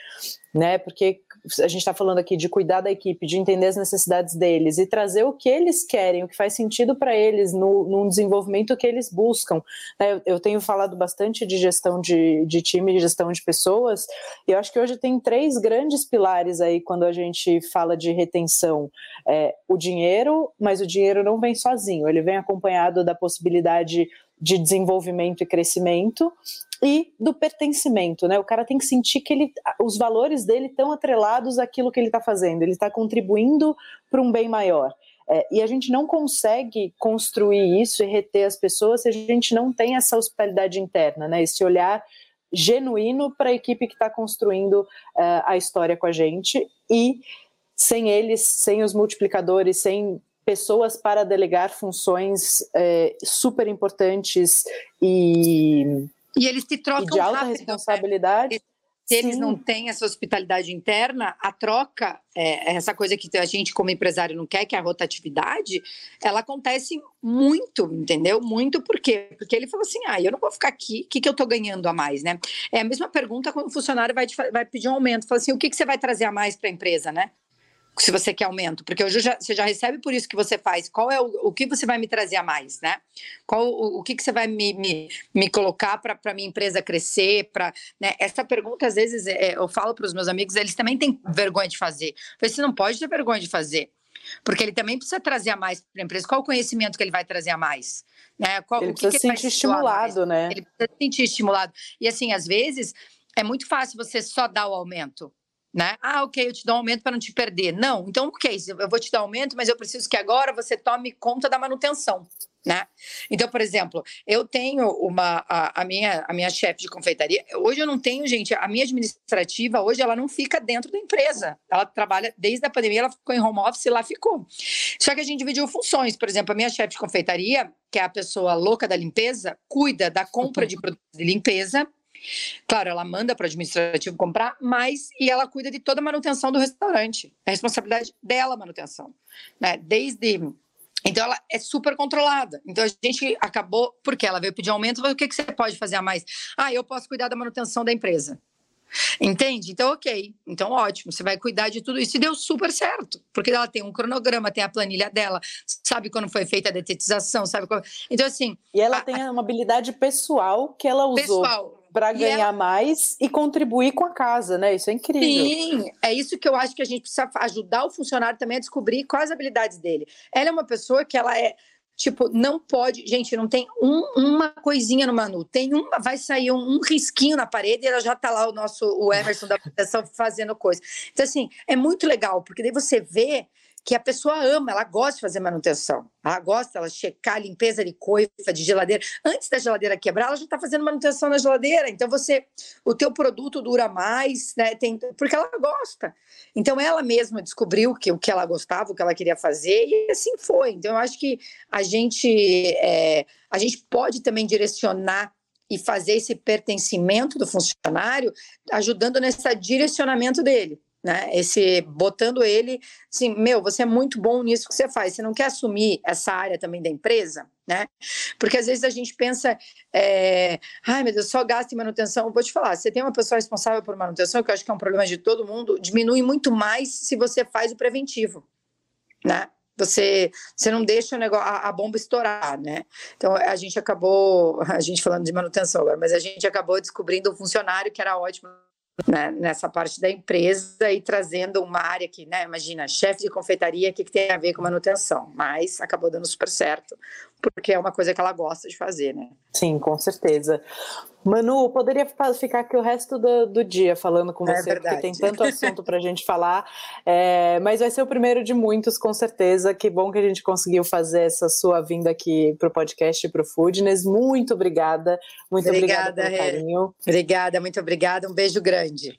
né? Porque a gente está falando aqui de cuidar da equipe, de entender as necessidades deles e trazer o que eles querem, o que faz sentido para eles no, no desenvolvimento que eles buscam. Né? Eu tenho falado bastante de gestão de, de time, de gestão de pessoas, e eu acho que hoje tem três grandes pilares aí quando a gente fala de retenção. É, o dinheiro, mas o dinheiro não vem sozinho, ele vem acompanhado da possibilidade de desenvolvimento e crescimento e do pertencimento, né? O cara tem que sentir que ele, os valores dele estão atrelados àquilo que ele está fazendo, ele está contribuindo para um bem maior. É, e a gente não consegue construir isso e reter as pessoas se a gente não tem essa hospitalidade interna, né? Esse olhar genuíno para a equipe que está construindo uh, a história com a gente e sem eles, sem os multiplicadores, sem pessoas para delegar funções é, super importantes e e eles te trocam e de alta rápido, responsabilidade. Né? se eles não têm essa hospitalidade interna, a troca, é, essa coisa que a gente como empresário não quer, que é a rotatividade, ela acontece muito, entendeu? Muito por quê? Porque ele falou assim, ah, eu não vou ficar aqui, o que, que eu estou ganhando a mais, né? É a mesma pergunta quando o funcionário vai, te, vai pedir um aumento, fala assim, o que, que você vai trazer a mais para a empresa, né? Se você quer aumento, porque hoje já, você já recebe por isso que você faz. Qual é o, o que você vai me trazer a mais, né? Qual o, o que, que você vai me, me, me colocar para a minha empresa crescer? Pra, né? Essa pergunta, às vezes, é, eu falo para os meus amigos, eles também têm vergonha de fazer. Você não pode ter vergonha de fazer. Porque ele também precisa trazer a mais para a empresa. Qual o conhecimento que ele vai trazer a mais? Né? Qual, ele o que precisa que se sentir estimulado, né? Ele precisa se sentir estimulado. E assim, às vezes, é muito fácil você só dar o aumento né? Ah, ok, eu te dou um aumento para não te perder. Não, então, ok, eu vou te dar aumento, mas eu preciso que agora você tome conta da manutenção, né? Então, por exemplo, eu tenho uma a, a minha a minha chefe de confeitaria. Hoje eu não tenho, gente, a minha administrativa hoje ela não fica dentro da empresa. Ela trabalha desde a pandemia, ela ficou em home office e lá ficou. Só que a gente dividiu funções. Por exemplo, a minha chefe de confeitaria, que é a pessoa louca da limpeza, cuida da compra de produtos de limpeza Claro, ela manda para o administrativo comprar, mas e ela cuida de toda a manutenção do restaurante. É responsabilidade dela a manutenção, né? Desde então ela é super controlada. Então a gente acabou, porque ela veio pedir aumento, o que, que você pode fazer a mais? Ah, eu posso cuidar da manutenção da empresa. Entende? Então, ok. Então, ótimo. Você vai cuidar de tudo isso e deu super certo. Porque ela tem um cronograma, tem a planilha dela, sabe quando foi feita a detetização, sabe quando... Então, assim. E ela a, tem uma habilidade pessoal que ela usou. Pessoal para ganhar ela... mais e contribuir com a casa, né? Isso é incrível. Sim, é isso que eu acho que a gente precisa ajudar o funcionário também a descobrir quais as habilidades dele. Ela é uma pessoa que ela é Tipo, não pode. Gente, não tem um, uma coisinha no Manu. Tem uma, vai sair um, um, risquinho na parede e ela já tá lá o nosso, o Emerson da proteção fazendo coisa. Então, assim, é muito legal, porque daí você vê que a pessoa ama, ela gosta de fazer manutenção. Ela gosta, ela checar limpeza de coifa, de geladeira. Antes da geladeira quebrar, ela já está fazendo manutenção na geladeira. Então você, o teu produto dura mais, né? Tem, porque ela gosta. Então ela mesma descobriu que o que ela gostava, o que ela queria fazer e assim foi. Então eu acho que a gente, é, a gente pode também direcionar e fazer esse pertencimento do funcionário, ajudando nesse direcionamento dele né? Esse botando ele, assim, meu, você é muito bom nisso que você faz. Você não quer assumir essa área também da empresa, né? Porque às vezes a gente pensa, é, ai meu Deus, só gasto em manutenção. Vou te falar, você tem uma pessoa responsável por manutenção, que eu acho que é um problema de todo mundo, diminui muito mais se você faz o preventivo, né? Você, você não deixa o negócio, a, a, bomba estourar, né? Então a gente acabou, a gente falando de manutenção agora, mas a gente acabou descobrindo um funcionário que era ótimo né, nessa parte da empresa e trazendo uma área que, né, imagina, chefe de confeitaria, o que, que tem a ver com manutenção? Mas acabou dando super certo, porque é uma coisa que ela gosta de fazer, né? Sim, com certeza. Manu, poderia ficar aqui o resto do, do dia falando com é você, é porque tem tanto assunto para a gente falar, é, mas vai ser o primeiro de muitos, com certeza. Que bom que a gente conseguiu fazer essa sua vinda aqui para o podcast e para o Foodness. Muito obrigada, muito obrigada, obrigada pelo carinho. Obrigada, muito obrigada. Um beijo grande.